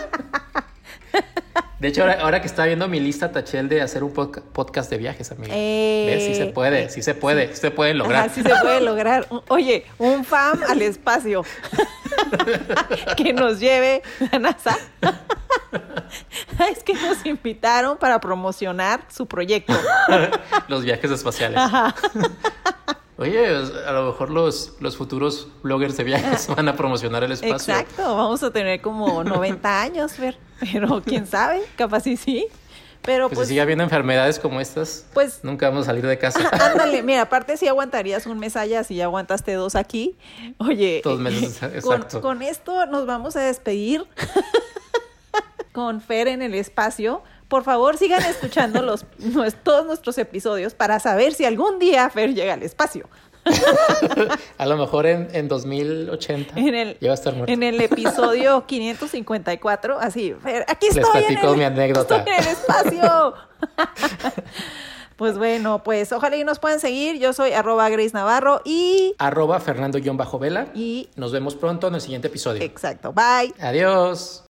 De hecho, ahora, que estaba viendo mi lista, taché el de hacer un podcast de viajes, amiga. Eh, Sí se puede, sí se puede, sí se puede lograr. sí se puede lograr. [laughs] Oye, un fan al espacio [laughs] que nos lleve la NASA. [laughs] es que nos invitaron para promocionar su proyecto. los viajes espaciales. Oye, a lo mejor los, los futuros bloggers de viajes [laughs] van a promocionar el espacio. Exacto, vamos a tener como [laughs] 90 años, Fer. Pero quién sabe, capaz sí sí. Pero pues, si sigue habiendo enfermedades como estas, pues nunca vamos a salir de casa. Ándale, [laughs] mira, aparte si aguantarías un mes allá, si ya aguantaste dos aquí. Oye, dos meses, exacto. Con, esto nos vamos a despedir con Fer en el espacio. Por favor, sigan escuchando los, [laughs] todos nuestros episodios para saber si algún día Fer llega al espacio. [laughs] a lo mejor en, en 2080 en el, ya va a estar muerto. En el [laughs] episodio 554, así, aquí estoy. Les platico mi anécdota. Estoy en el espacio. Pues bueno, pues ojalá y nos puedan seguir. Yo soy arroba Grace Navarro y... Arroba Fernando-Vela. Y nos vemos pronto en el siguiente episodio. Exacto. Bye. Adiós.